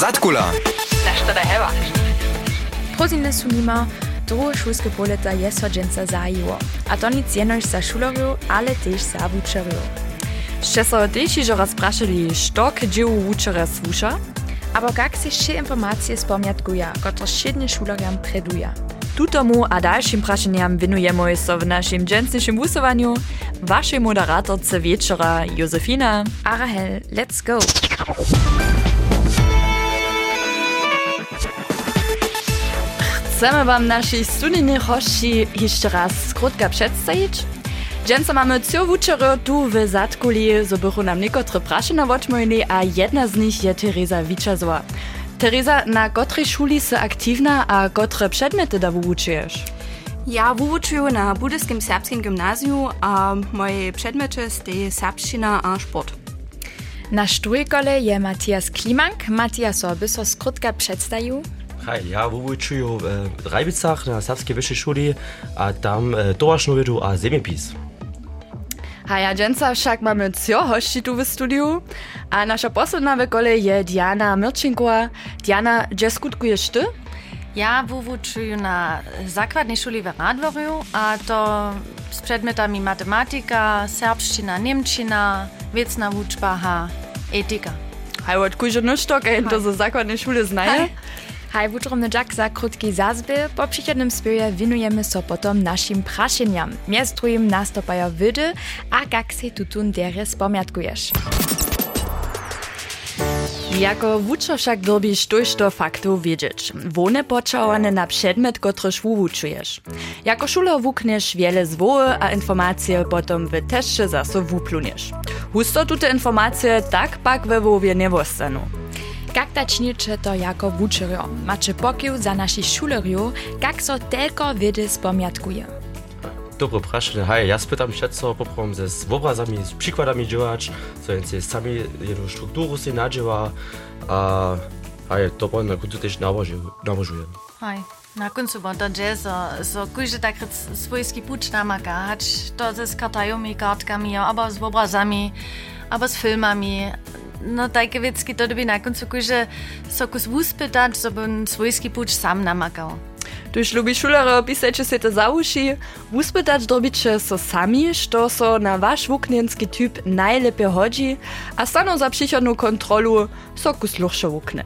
Zatkula. Na što da hevaš? Prozine su nima, druge šulske poleta je sodženca zajivo. A to nic jenož za šulerju, ale tež za vučerju. Še so tež že razprašali, što k dziełu wuczera słusza? Abo kak se še informacije spomjatkuja, kotro šedne šulerjam preduja. Tutomu a dalszym praszeniam winujemy so w naszym dżęsniejszym głosowaniu waszej moderatorce wieczora Józefina. A Rahel, let's go! Chcemy wam naszej studyjnej hości jeszcze raz krótko przedstawić. Dżęsa mamy cio wuczery tu w Zatkuli, so bychu nam niekotre praszenia odmojili, a jedna z nich je Teresa Wiczazowa. Teresa, na kotrej szuli se aktywna, a kotre przedmety da wuczujesz? Ja wučuju na Budyskim serbskim gimnazju, a moje przedmioty stej serbština a sport. Na štujkole je Matthias Klimank. Matthias, by so skrótka przedstawił? Kralj, ja, v učuju v Rajbicah na Savske višje šoli, a tam tovašno vedu a zemljepis. ich dženca však máme cio hoši tu v studiu. A naša posledná ve kole je Diana Milčinková. Diana, kde skutkuješ ty? Ja wuwuczyju na zakładnej szuli w Radworiu, äh, a to z przedmiotami matematyka, serbszczyna, niemczyna, wiecna uczba, etyka. Hej, od kurzy no sztok, to ze zakładnej szuli znaje. Haj, wutromny Jack za krótki zazby. Po przychodnym spiewie winujemy so potom naszym praszeniam. Miez drugim nastopają wydy, a jak se tutun dere spomiatkujesz. Jako wučo však dobiš tojšto faktów wiedzieć. Wone poczałane na przedmiot, kotryż wuwuczujesz. Jako szuler wukniesz wiele zwoły, a informacje potom w teście zaso wupluniesz. Husto tute informacje tak pak we wowie nie wostanu. Jak ta činiče to jako wučerjo? Macie pokił za nasi šulerju, jak so telko wydy spomiatkuje? Dobre praszenie, hej, ja spytam się, co poprom ze z obrazami, z przykładami działać, co więcej sami jedną strukturę się nadziewa, a hej, to na końcu też nałożuję. Hej, na końcu bo to dzieje, so, so kujże tak swojski pucz namaka, hać to ze z kartajami, kartkami, albo z obrazami, albo z filmami. No takie wiecki to by na końcu kujże so kus wuspytać, so bym swojski pucz sam namakał. Tuż lubi šulero pisajcie se to za uši, wuspytać dobicie so sami, što so na wasz wuknienski typ najlepiej hodzi, a stano za przychodną kontrolu so kus luchsze wukne.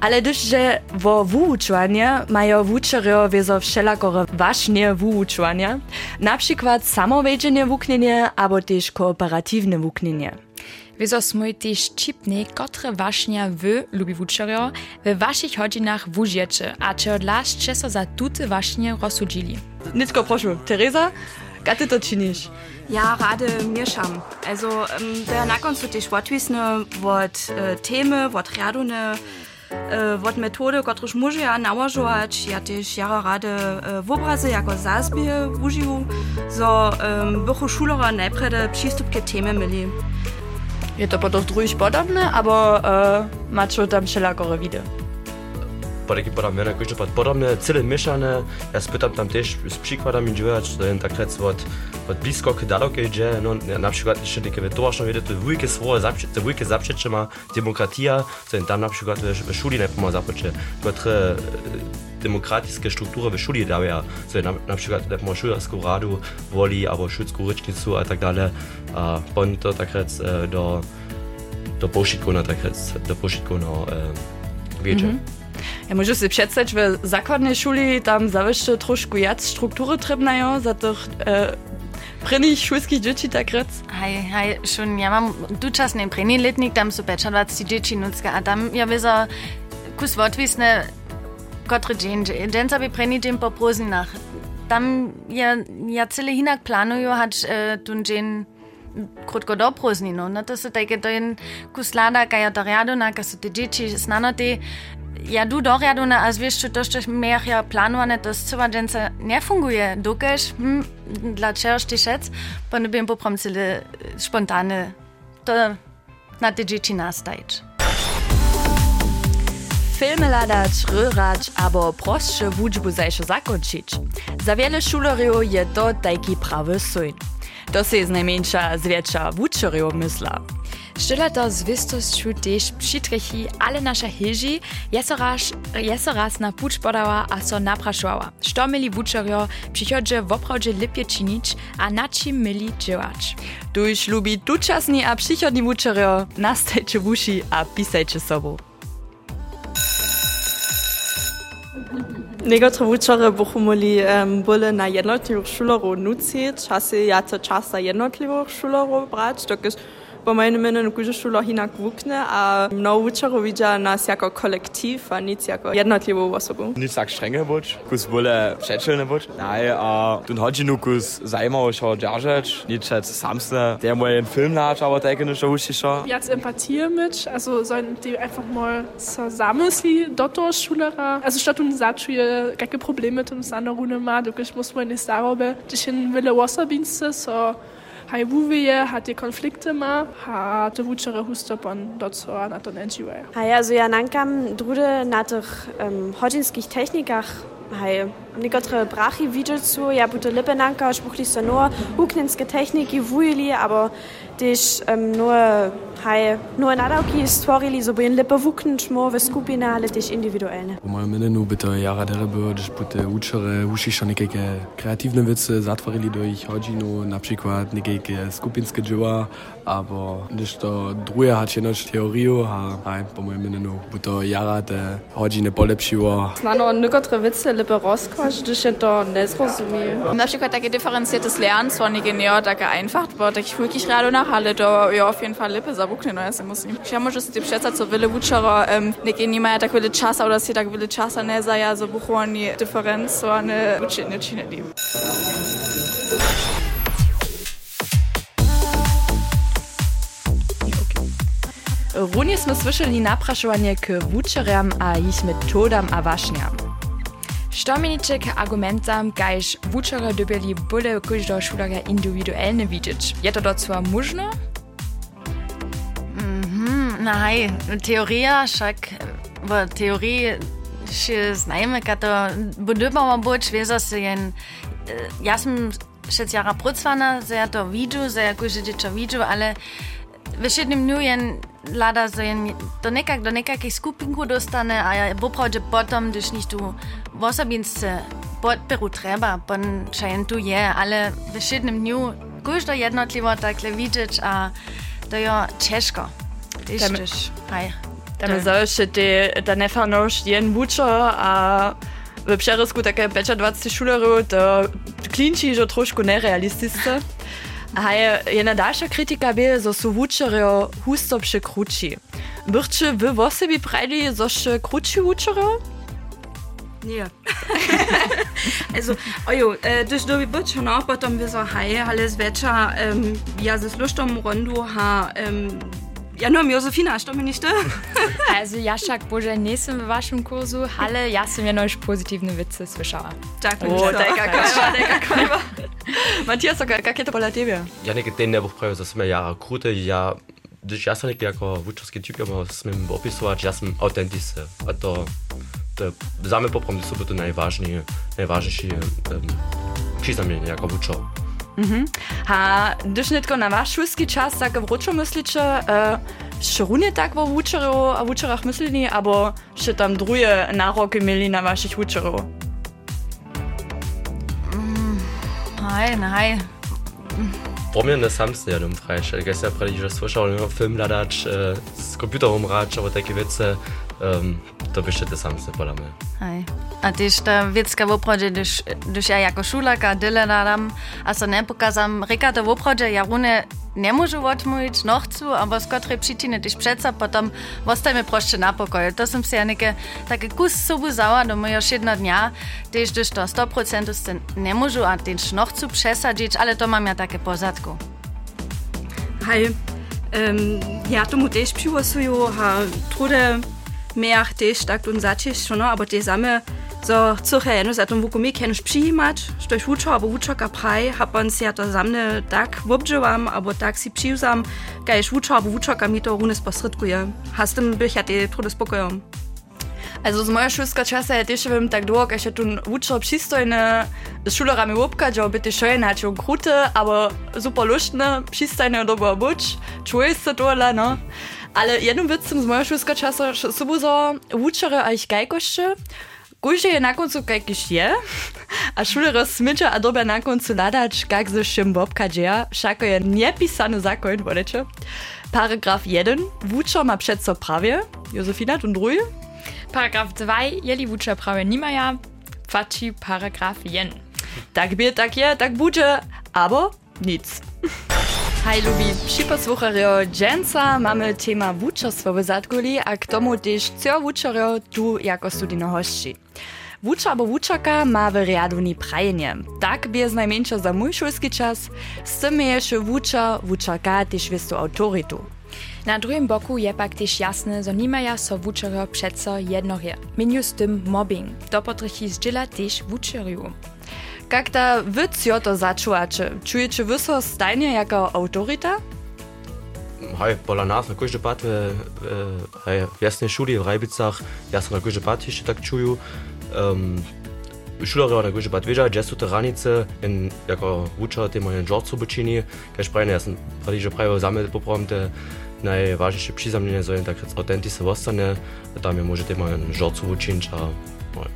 Ale gdyż, że wo wuuczwanie mają wuczerio wiezo wszelakore ważne wuuczwania, na przykład samowiedzienie wuknienie, albo też kooperatywne wuknienie. Wieso smój też čipny, kotre wašnia wy, lubi wučerjo, we waszych hodzinach wužiecie, a czy odlaszcie so za tute waśnie rozsudzili. Nicko proszę, Teresa, jak ty to czynisz? Ja rade mieszam. Also, um, da na końcu też łatwisne od e, temy, od riadune, e, od metody, kotreż może ja nałożować. Ja też jara rade e, w obrazy jako zazbie użył, so um, bychu szulera najpierw przystup ke temy mieli. Je to potom druhý podobné, abo uh, mačo tam všelakore vide? Podam mene, koji pod podobne, cele mieszane, ja spytam tam też z przykładami działać, to jest tak rec od, od blisko k dalokie idzie, no na przykład jeszcze takie towarzne wiedy, to swoje zaprzeć, te wujke zaprzeć ma demokratia, to jest tam na przykład w szuli nie pomoże zaprzeć, które demokratijskie struktury w szuli dają, to na, na przykład nie pomoże szulerską radu, woli, albo szulską rycznicę a tak dalej, a pon to tak rec do, do poszitku na tak rec, do poszitku na wiedzie. Mhm. Ja możesz sobie przedstawić, że w zakładnej szuli tam zawsze troszkę jac struktury trzebnają, za tych e, prynnych szulskich dzieci tak rec. Hej, hej, schon, ja mam dočasný první letník, tam sú 25 dětí nucka a tam ja vyza kus odvisne, kotre džen, džen sa by první džen po prózdninách. Tam ja, ja celé hinak plánuju, hač e, tun džen krótko do prózdninu. No to sú také, to je kus lada, kaja to riadona, ka sú tie dzieci znanoty, ja du do riadona, a zwiesz, to, što miech ja planowane, to zcela dżęca nie funguje. Dokeż, hm, dlaczego ty szec, bo nie bym popromcyle spontane, to na te dzieci nastajeć. Filmy ladać, ryrać, albo prostsze wódźbu zajsze zakończyć. Za wiele szuleriów je to taki prawy syn. To się z najmniejsza zwiecza wuczeriów mysla. Sztyla to z wystosću też przytrychi ale nasza hilži je so raz na puč podała a so naprašovala. Što mieli wučerjo przychodźe woprawdzie lepiej czynić, a na czym mieli działać. Tuż lubi tuczasni a przychodni wučerjo, nastajcie w uši a pisajcie sobą. Niektóre uczory bychu mogli um, byle na jednotliwych szulerów nucić, czasy ja to czas na jednotliwych szulerów brać, dokud Po mojem imenu kužiš v Lohina Kvukne, a mno učaro vidja nas jako kolektiv, a nic jako jednotlivo osobu. Nic tak štrenge boč, kus bole šečelne boč. Naj, a tun hodžinu kus zajmavo šo džaržeč, nic šec samsne, der mal einen Film naht, aber der eigene schon wuschig schon. Jetzt Empathie mit, also sollen die einfach mal zusammen sie Dottor Schulera, also statt um Satschu ihr Probleme mit uns an der Runde mal, wirklich muss man nicht darüber, dich in Wille Wasserdienste, hajbuvije, hati konfliktima, ha te vučere hustopan docela na to neđive. Ha ja, so ja nankam drude na tih um, hodinskih tehnikah Hej, nekatere brahi videl so, ja bude lipe nanka, špuhli so nur ukninske Technik, vujeli, aber dich ähm, nur Hai no en adauki stvorili so ben lepo vuknčmo v skupine ali tež individualne. Po mojem mnenju bi to jara derebe, da boste učere, ušišo nekaj kreativne vice, zatvorili do jih hodžino, naprimer nekaj skupinske dživa, abo když to druge hače noč teorijo, a aj po mojem mnenju bo to jara, da hodžine polepšivo. Znano, nekotre vice lepo rozkvaš, když je to ne zrozumijo. Naprimer, tako diferencirates Lernen, zwar nicht genau, tako einfach, bo tako wirklich rado nach, ali to je auf jeden Fall lepo zabuknjeno, jaz se mislim. Ja, možda se ti pšeca, co vele vučaro, um, nekaj nimajo tako vele časa, da si tako vele časa ne zaja za buhovanje diferenco, a ne učenje činili. Runje smo slišali naprašovanje k vučerjam, a jih metodam a vašnjam. Štominiček argumentam, kajž vučera dobili bolje, kot do šularja individualne vidič. Je to docela možno? Nei, teorija, šak v teoriji še znajme, kaj to podobno bo, čveza se je. Jaz sem še tjara procvana, se je to videl, se je kuži dječa videl, ale v šednem dnju je lada se je do, nekak, do nekakih skupinku dostane, a je bo prav, že potem, když nič tu v osebince podperu treba, pa še en tu je, ale v šednem dnju kuži to jednotlivo takle videti, a to je češko. optimistisch. Tam, tam zauši te, ta nefarnost jen bučo a v Pšerovsku také 25 šulerov, to klinči že trošku nerealistické. A je jedna dalšia kritika by, že sú vúčerio husto překručí. Byrče vy vo sebi prajli, že še kručí vúčerio? Nie. also, ojo, e, też dobi być, no, potem wysohaj, ale z wiecza, um, ja ze slusztą rondu, ha, um, ja, nur Josefina, stimmt mir nicht? Also ja však bože nisem w waszym kursu, ale ja sam jenož pozitivne wice słyszała. Tak, O, dajka kojba, dajka kojba. Matijas, jak je to pola tebe? Ja nekaj ten ne bo pravi, da sme jara krute, ja, gdyż ja sam nekaj jako vučarski typ, ja ma smem opisovať, ja sam autentisce. A to, to za me poprom, da so to najvažniji, najvažnejši um, przyznamienie jako Mhm. Ha, dośnitko na wasz wszystki czas tak wrócą myślicie, Schon nicht tak wo uczero, a uczerach myślni, albo czy tam druje naroki mieli na waszych uczerów? Nein, nein. Pomnę sam z jednym freischalten? Gestern hab ich das że film ladacz z komputerem racz, albo takie wiece. Um, to byście te sam se pola me. Hej. A tyž ta věcka v opravdu, když, když já jako šulaka dyle nadám a se nepokazam, reka to v opravdu, ja rune nemôžu odmówić, no chcú, alebo z kotrej przyczyny, když přeca potom ostajme proste na pokoju. To som si ja neke také kus sobu zała do mojho jedna dňa, tyž když to 100% ste nemôžu a tyž no chcú přesadiť, ale to mám ja také pozadku. Hej, ähm, ja, tomu też przyłosują, ha, trude meach stakt und satich schon aber die same so zuche no sat ich wukumi kenn psi mat durch wucho aber wucho kapai hab on sie hat samne dak wubjewam aber dak si psi sam geish wucho aber wucho kamito runes pasritkuja hast im bücher de todesbokojom Also z moja šolska časa je tež vem tak dolgo, ker še tu učil obšistojne šularami obka, že obete še je načel krute, ampak super luštne, obšistojne dobo obuč, čuješ se tole, no. Ale jednym witzem z mojej szulska czasa są so uczere, a ich gajkoszcze, Kuže je na koncu kajkiš je, a šulero smyča a dobe na koncu ladać, jak ze czym bobka dzieja, všako je niepisany zakon, vodečo. Paragraf 1, wuczo ma przed co prawie, Josefina, tu drugi. Paragraf 2, jeli wucza prawie nimaja, faci paragraf 1. Tak bie, tak je, tak bude, aber nic. Hej, lubi przyposłuchario dżęca, mamy tema wuczerstwo w Zadguli, a k tomu też co wuczerio tu jako studino hości. Wucza albo wuczaka ma w riaduni prajenie. Tak bez najmniejsza za mój szulski czas, z tym jeszcze wucza, wuczaka też wystu autoritu. Na drugim boku je pak też jasne, że nie maja so wuczerio przeco jednorie. Miniu tym mobbing. To potrychi zdziela też wuczeriu. Wy co to zaczułacie? Czujecie wy so stajnie jako autorita? Hej, pola nas na każdy pat w jasnej szuli w Rajbicach, ja sam na każdy pat jeszcze tak czuję. Um, Šulerja na gojže pat veža, gdje su te ranice in jako uča te moje džorcu počini, kaj šprajne, ja sam prvi že pravi zame popravim te najvažnejše prizamljenje, so in takrat autentice ostane, tam je može te moje džorcu učinč, a moj.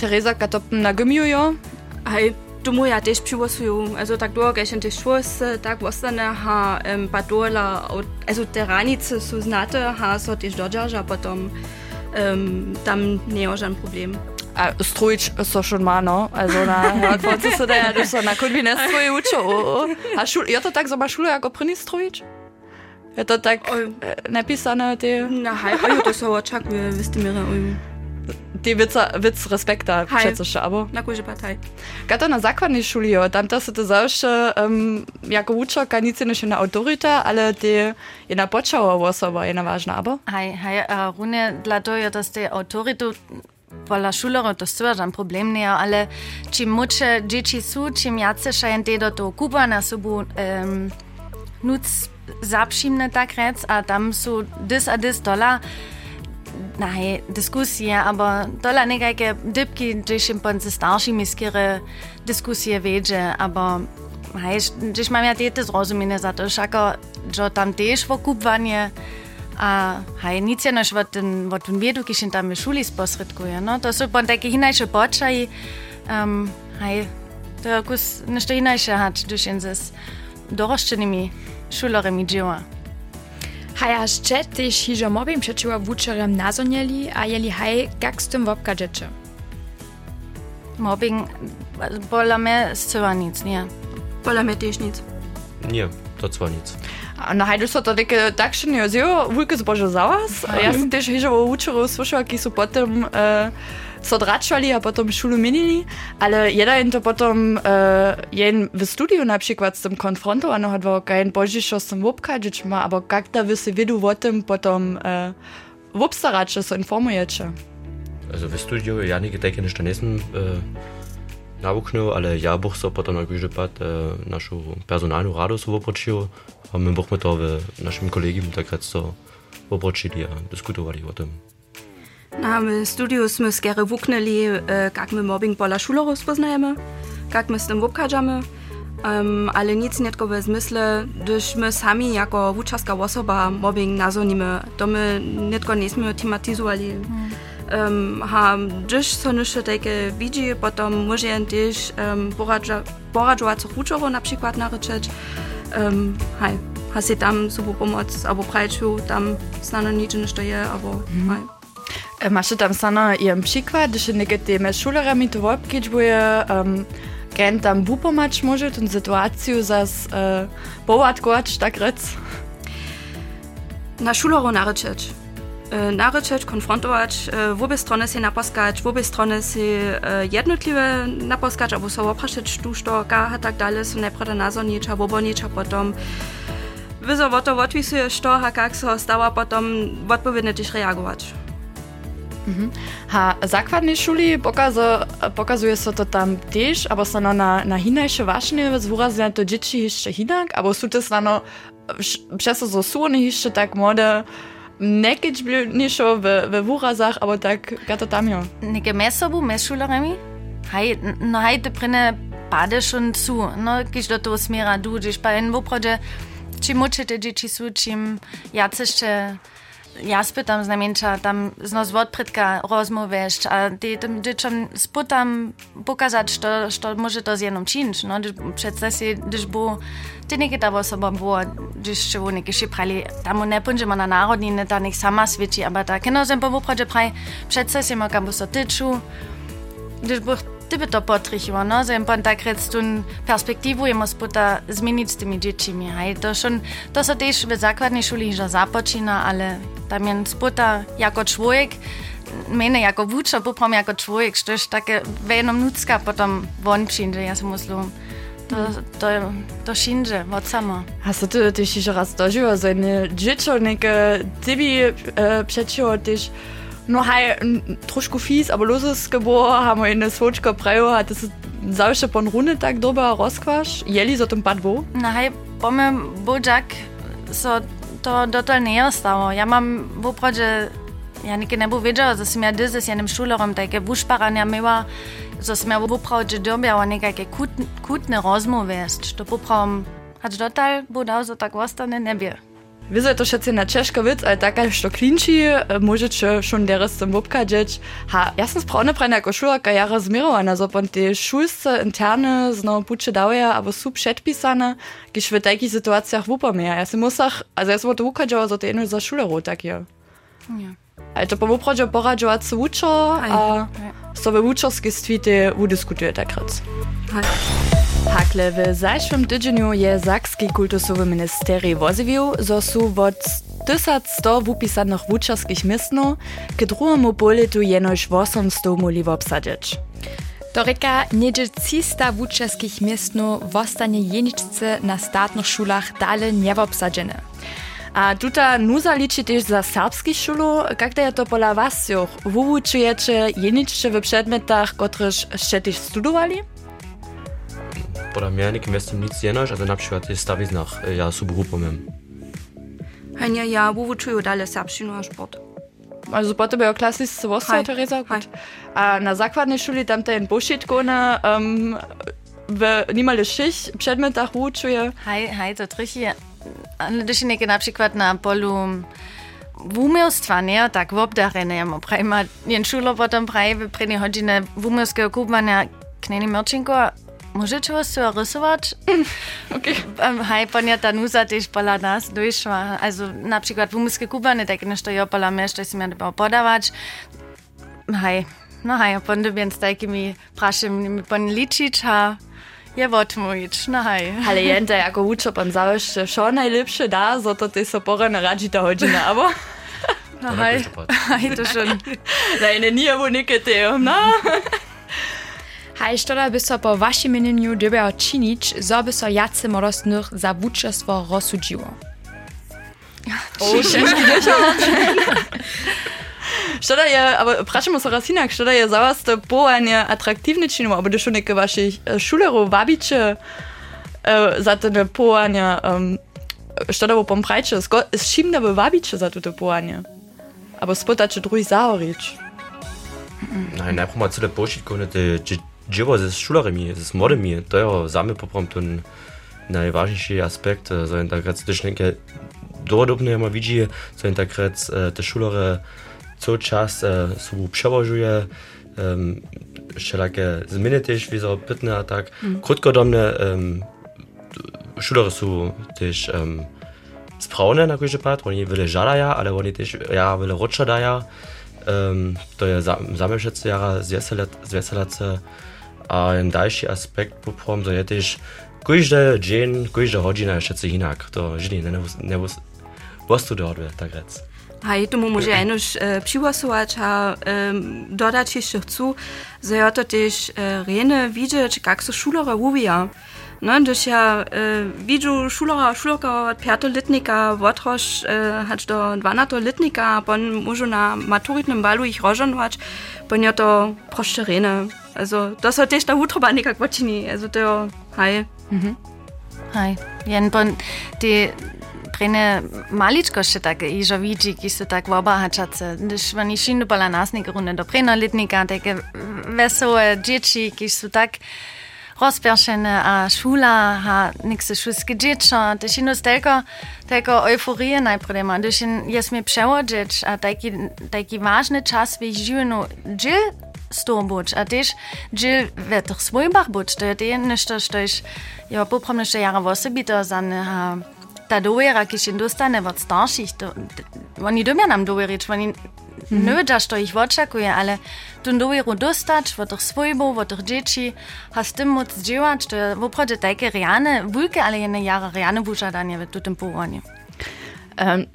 Teresa, kad to Ai, tumu ya tesh piwa suyu, also tak dua geshen tesh schusse, tak wasana ha um, padola, also teranice suznate ha so tesh dojaja potom, um, tam neožan problem. A strujič so šurmano, also na koncu se da, da so na kurbi ne struji učo. A šul, je to tak zoma šule, ako prni strujič? Je to tak napisane te... Na haj, to so očakuje, veste mi, ojmo. Te wica, wic respekta, przecież, abo. Na górze pataj. Gata na zakładnej szuli, jo, tam to se to zawsze um, jako uczaka nic nie na autoryta, ale te jedna poczała osoba, jedna ważna, abo? Hej, hej, a runie dla toho, dass te autoritu pola šulero to stvarjam problem nie, ale čim moče dzieci su, čim jace šajen te do toho kuba na sobu um, nuc zapšimne tak rec, a tam su dis a dola Nej, dyskusje, aber dola nekajke dybki, gdzieś im pan ze starszymi skiery dyskusje wiedzie, aber hej, gdzieś mam ja. Te zrozumienie za to, szako, że tam też wokupwanie, a hej, nic je nož od ten, od ten vedu, ki še tam v šoli sposredkuje. No, to so pa take hinajše počaji, um, hej, to kus nešto hinajše hač, dušen z doroščenimi šulerami dživa. Haja jeszcze też hižo mobbing przeciwko wuczerem nazonieli, a jeli haj, jak z tym wopka dzieci? Mobbing, pola mnie zcyła nic, nie? Pola mnie też nic. Nie, to cwa nic. na Hajdu so to neke eh, takšne odziv, vujko ist za vas. Jaz sem tež hižavo učila slušala, ki so potem uh, so odračali, a potem šulu menili, ale jedan je to potem, eh, uh, jeden v studiu na przykład s tem konfrontovano, hadvo, kaj en božišo sem vopkađič ma, abo kak da vi se vidu o tem potem uh, vopstarače, so informuječe. Also v studiu ja nikaj tega ništa nisem. Uh naučnil, ale ja boh so potom na gojže pat uh, našu personalnu radu so wopročil, a my bohme to w naszym kolegium takrat so wopročili a diskutovali o tym. Na w studiu jsme skere wuknęli, jak my mobbing pola šulerov spoznajemy, jak my z tym wopkadzamy, um, ale nic nie tylko w zmysle, gdyż my sami jako wuczarska osoba mobbing nazonimy, to my nie tylko nie jsme tematizowali. Hmm. ähm, ha Dich sonnesche deke Viji bot am Mogent Dich Boradjoa zu Ruchero abschiquat narecht. Hai Ha se dam Subommerz a Breitcho, dam Snanner nine Steier a Mai. Machet am Sanner ihrem Pschiqua, dech neget de Schuler mit Wop giet woe gent am Bupomatsch moget und Situatio ass Boat Goat da gretz. Na Schuler an Archetsch. Narečeć, konfrontować, e, w obie strony się naposkać, w obie strony się e, jednotliwe naposkać, albo so opraszać tu, što, ka, a tak dalej, so najprede nazornicza, wobornicza, potom wyzo o to odpisuje, što, a jak stała, potom odpowiednio też reagować. Mhm. Ha, zakładnej szuli pokaza, pokazuje się to tam też, albo stano na, na hinajsze ważne, zwurazne to dzieci jeszcze hinak, albo są to stano przez to, są jeszcze tak młode, Nekić bliższo w, w wurazach, aber tak gato tam jo. Neke mes sobu, mes szulerami? Hej, no hej, te prine pade schon zu. No, když do toho směra jdu, když pa jen opravdu, čím určitě děti jsou, čím jac ještě ja spytam znamienča tam znos odprytka rozmówesz, a ty tym dzieciom spytam pokazać, że może to z jedną czynić. No, przecież gdyż było, nie była, gdyż się oni się prali, tam nie będziemy na narodniny, ta niech sama świeci, ale tak, no, że po prostu praj, przecież si mogę so tyczu, gdyż było ty by to potrichiło, no, że pan tak rec tu perspektywu jemu sputa zmienić z tymi dziećmi. Hej, to schon, to są też w zakładnej szuli, że zapoczyna, ale tam jen sputa jako człowiek, mene jako wučer, poprom jako człowiek, je takie venom nutska potom von przyjdzie, ja si myslím. do, do, do Shinji, wir? sama. Hast du ty się raz dożyła, że nie dziecko, nie ciebie e, przeciło, tyś no haj, trošku fies, aber loses geboren, haben wir in das Hotschka Preo, hat das zawsze von runde tak doba rozkwasz, jeli so tym padło? No haj, pomy budzak, so to dotal nie stało. Ja mam w opradzie, ja nigdy nie wiedziała, że jestem ja dyzys, ja nim szulorom, takie buszparania miała, ja w opradzie dobiała niekakие kut, kutne rozmowy jest, to poprawom, hać dotal, bo dał, że tak ostane nie wie. Widzę to všetci na Češko vic, ale taka, što klinči, môžete šun deres zum obkadžiť. Ha, ja som správne pre ako šulaka ja rozmirovaná, so pon tie šulce interne znovu puče dawaja, aber sú předpísané, když v takých situáciách vupomia. Ja si musach, also ja som to ukadžala, so to jedno za šulero, tak je. Ja. Ale to po upradzie poradžovať sa učo a so ve učorské stvite udiskutuje takrat. Hakle w zajszym tydzieniu je Sakski kultusowy ministerij woziwił, zo su wot 1100 wupisanych wuczarskich miestno k drugiemu poletu jenoś 800 muli obsadzić. To reka niedzie 300 wuczarskich miestno wostanie jeniczce na statnych szulach dalej nie obsadzone. A tutaj nuza liczy też za serbski szulu. Jak je to pola was? Wyuczujecie jeniczcze w przedmiotach, które jeszcze też studiowali? Pola mnie nie jestem nic jenoś, ale na przykład jest stawić na ja subgrupą mem. Hania, ja wyuczuję dalej serbski sport. Also potem ja klasy z Wasser, Teresa. A na zakładnej szuli tam ten bullshit gona, um, w niemal sześć przedmiotach wyuczuję. Hej, hej, to trychie. Ale když je na przykład na polu wumiostwa, nie? Tak, w obdarene, ja prajma, jen šulo potom praje w prednej hodine wumiostskiego kubania kneni Mirčinko, Możecie was rysować? Okay. Hej, ponia Danusa też pola nas doszła. Also na przykład w umysłu kubany, tak nie stoją pola mieszcza, się miał podawać. Hej, no hej, pondy więc takimi praszym pon liczyć, a je odmówić, no hej. Ale jente, jako uczę pan zawsze, що najlepsze da, za to ty so pora na radzi ta godzina, aber... No hej, hej, to schon. Deine nie, wo nicke no? Hej, štoda by so po vašim meneniu dobiało czynić, zo by so jacy morosnych za wuczestwo rozsudziło? O, Štoda je, aber prašamo se raz inak, štoda je za vas to połanie atraktivne činimo, aber to neke vašich šulerov vabiče uh, za to połanie, um, štoda bo pomprajče, z čim da bo vabiče za to połanie? Aber spotače drugi zaorič. Nein, najprej ma cele pošitko, te dzieło ze szkolarami, z młodymi, to jest same poprom ten najważniejszy aspekt, so in takrat też takie dowodobne ma widzi, so in te szkolary co čas e, eh, sobou převažuje, eh, um, všelaké změny těž vízo pitné a tak. Mm. Krutkodomné um, eh, šudory jsou těž správné na kůže pát, oni byli žadaja, ale oni těž já byli ročadaja. To je zaměšec jara zvěselace a jen další aspekt poprom, to je těž každý den, každá hodina je všetci jinak, to židi nevus, nevus, nevus, nevus, nevus, Haito Momojenoš eh, pšiwa sovača, dodači šihcu, zajotatiš rene eh, vidječ, kak so eh, šulora uvija. Ne, das ja, äh, wie du Schulera, Schulera, Perto Litnika, Wotrosch, äh, hat da Wanato Litnika, bon Mujuna, Maturit nem Balu, ich Rojan watch, bon ja da Prosterene. Also, das hat dich da Hutrobanika Quatschini, also der, hi. Mhm. Hi. Jen, bon, die, trene maličko še tako i žoviči, ki so tako obahačace. Šva ni šinu bila nasnik runde do prenoletnika, tako vesele dječi, ki so tako rozpješene, a šula, a nek se šulski dječo, te šinu stelko, tako euforije najprej ima. Te šin, jaz mi prevođeč, a taki, taki važne čas v življenju, dje storbuč, a tež dje v teh svojbah buč, to je te nešto, što ješ, jo popomneš, jara vose bito za neha ta dovera, ki še dostane od starših, to, oni dobijo nam dovereč, oni mm -hmm. ne što ih očekuje, ale tu doveru dostač, v tih svojbov, v tih dječi, a s tem moc živati, to je voprodje take rejane vulke, ali je ne jara rejane bužadanje v tem pogonju. Um,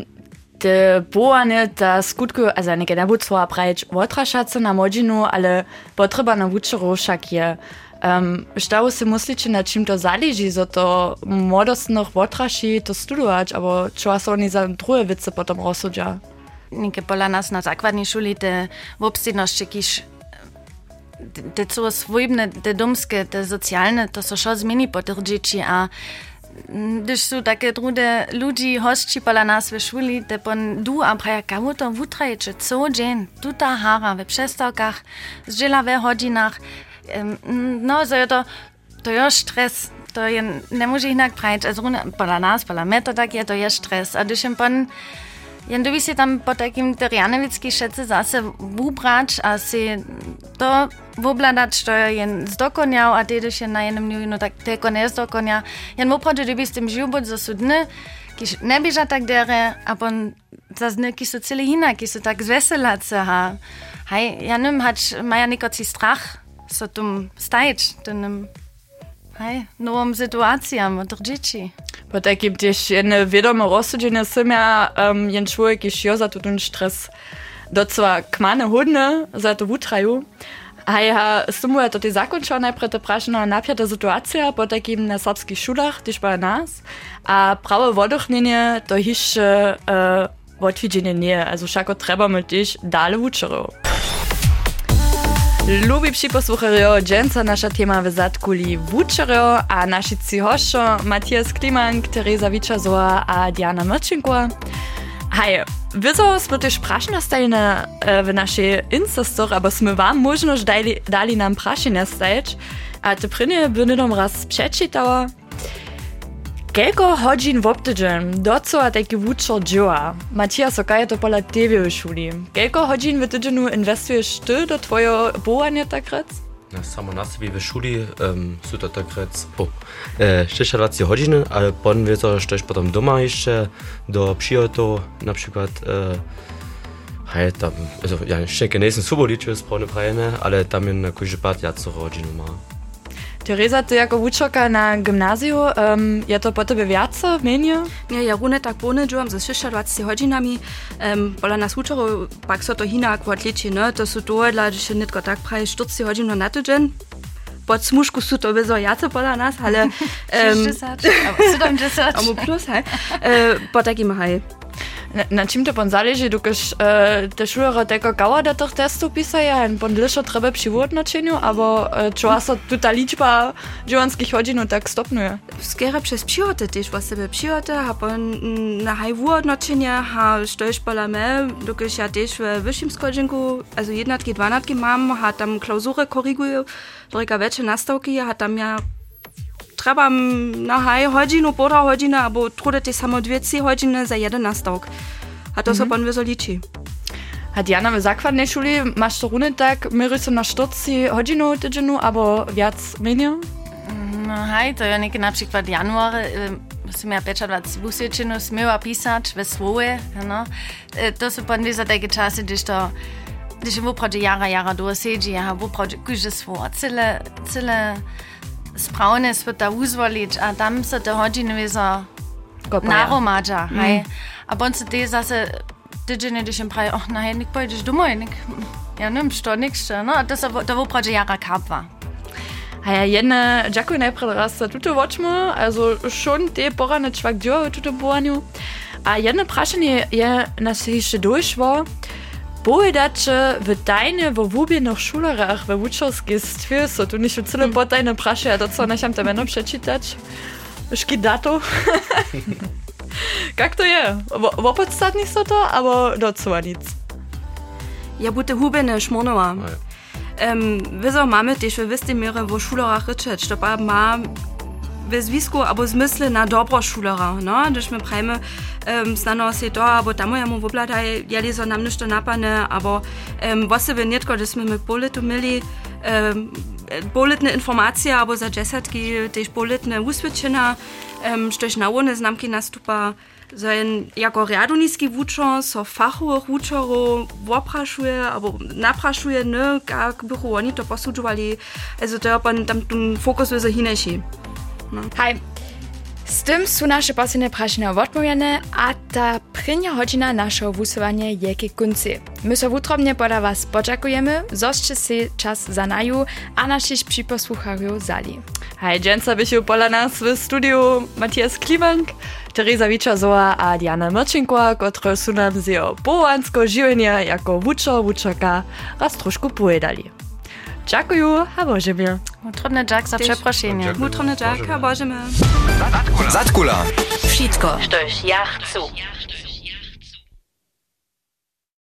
te boane, da skutku, also nekaj ne bo cva preč, votrašaca na modžinu, ale potreba na vučero šak je. Um, šta si myslíte, na čím to záleží, že to mladostných odraší to studovať, alebo čo sa oni za druhé veci potom rozsudia? Nieke pola nas na základnej šuli te obstydnosti, kiž te co svojbne, te domske, te sociálne, to sa šo zmení po tých dzieci, a Když sú také drude ľudí hostči pola nás ve šuli, te pon du a praja kamu to vutrajče, co dzień, tuta hara we przestawkach, zdziela we hodzinach. no, zajeto, to je stres. To je, ne može inak praviti. A zruna, pola nas, pola meta, tak je, to je stres. A dušem pa... Ja, jen dobi si tam po takim terjanevický šece zase vúbrač a si to vúbladať, čo je jen zdokonial a tiež je na jednom dňu, no tak teko nezdokonia. Jen ja, vúbrať, že dobi s tým žijú buď zo sudne, kýž nebyža tak dere a pon zase ja, ne, kýž sú celý inak, kýž sú tak zveselace a hej, ja neviem, hač maja nikoci strach, Sotum stajč, da nam Hej, novom situacijam, držiči. Pa taki, tiež jedne vedome rozsuđenje sam ja, um, jen čovjek iš jo za tutun stres. Docva kmane hodne, za to vutraju. A ja sumu je to ti zakončao najprej te prašeno napjata situacija po takim na srpskih šulah, tiš pa nas. A pravo vodohnjenje to hiše uh, odviđenje nije, also šako trebamo tiš dale vučerov. Lubi připosłuchajo, dżęca nasza tema w zatkuli wučerjo, a naši ci hošo Matthias Klimank, Teresa Wiczazoa a Diana Mrčinko. Hej, wyzo smo też prašne stajne w naszej Instastor, aber sme wam możność dali, dali nam prašene stajeć, a te prynie by nam raz przeczytała. Kelko hodžin v obtydžen, docela taki wučer dživa. Matija, so kaj je to pola tebe v šuli? Kelko hodžin v tydženu ty do tvojo bohanja takrat? Na samo na sebi v šuli um, sú to takrat po e, 26 hodiny, ale potom wiedzą, że też potem doma jeszcze do przyjotów, na przykład e, hej, tam, also, ja, jeszcze nie jestem super liczył z prajene, ale tam na kujże pat ja co ma. Teresa, ty jako uczaka na gimnazju, um, je to po tebe menie? Nie, ja rune tak ponedžujem ze 26 hodinami, um, pola nas učero, pak so to hinak v atleči, no, to sú dojedla, že še netko tak praje 40 hodin na tydzień. Pod smušku sú to bezo jace pola nas, ale... Um, 60, 70. Amo plus, hej. Uh, po takim, hej. Na, čím to pon záleží, dokáž uh, te šulera teko kawa do tych testów pisaja, a pon liszo treba przy wyodnoczeniu, albo uh, čo sa tuta liczba dziewanskich hodzinów tak stopnuje? Skere przez przyjoty też was sobie a pon na haj wyodnoczenia, ha stojesz pola me, dokáž ja też w wyższym skodzinku, also jednotki, dwanatki mam, ha tam klausurę koryguję, drega wecze nastawki, ha tam ja trebam na haj hodinu, pora hodina, abo trudite samo dve, tri hodiny za jeden nastavk. A to mhm. so pan wyzoliczy. A Diana w zakładnej szuli masz to runy tak, myry są na sztucji hodinu, tydzienu, albo wiac mniej? No hej, to ja nie ich przykład januar, e, musím ja pečovať vúsičinu, smieva písať ve svoje. No. E, to sú potom za také časy, když to když je opravdu jara, jara dôsedí, ja opravdu kúže svoje, celé, celé sprawne sveta uzvolić, a tam se te hodiny vizo naromadža, mm. A bon se te zase tydzień, když im praje, oh, na hej, nik pojedziesz domoj, nik, ja nem, što, nik, što, no, to se, to woprawdzie jara kapwa. A ja jedne, dziękuję najpierw raz za tuto woczmo, also schon te porane czwak dziury tuto boaniu. A jedno praszenie je nas jeszcze doszło, Boedatsche wird deine wowubie noch schulerach we wuchos gist fürs und nicht zule bot deine prasche dazu ich am der przeczytać szki dato. Как то je Wopet stat nicht so to aber dazu nic Ja gute hubene schmonoa ah, ähm, Wieso mamy też wy wisste mir wo schulerach ryczeć Stop ma bez wisko, abo zmysle na dobro szulera, no? Gdyż my prajmy ähm, um, znano se je to, abo tamo je mu vobladaj, jeli so nam nešto napane, abo um, vosebe netko, da smo mi polet umili, um, poletne informacije, abo za desetki tež poletne usvečena, um, štož na one znamki nastupa, so in jako riadoniski vučo, so fachovoch vučorov oprašuje, abo naprašuje, ne, kak bi oni to posudžovali, also to je pa tam fokus vse hineši. No. Hi. Z tym są nasze posledne prašenia odpowiedziane, a ta prynja godzina naszego wusowania je k konci. My so wutrobnie poda was poczekujemy, zoście si czas za naju, a naszych przyposłuchariów zali. Hej, dżęca bysiu pola nas w studiu Matthias Klimank, Teresa Wiczazowa a Diana Mrčinková, które są nam z połansko żywienia jako wučer, wučerka raz troszkę pojedali. Dziękuję, a Bożemie. Mutrobny Jack za przeproszenie. Mutrobny Jack, a Bożemie. Zatkula. Wszystko, što ja chcę.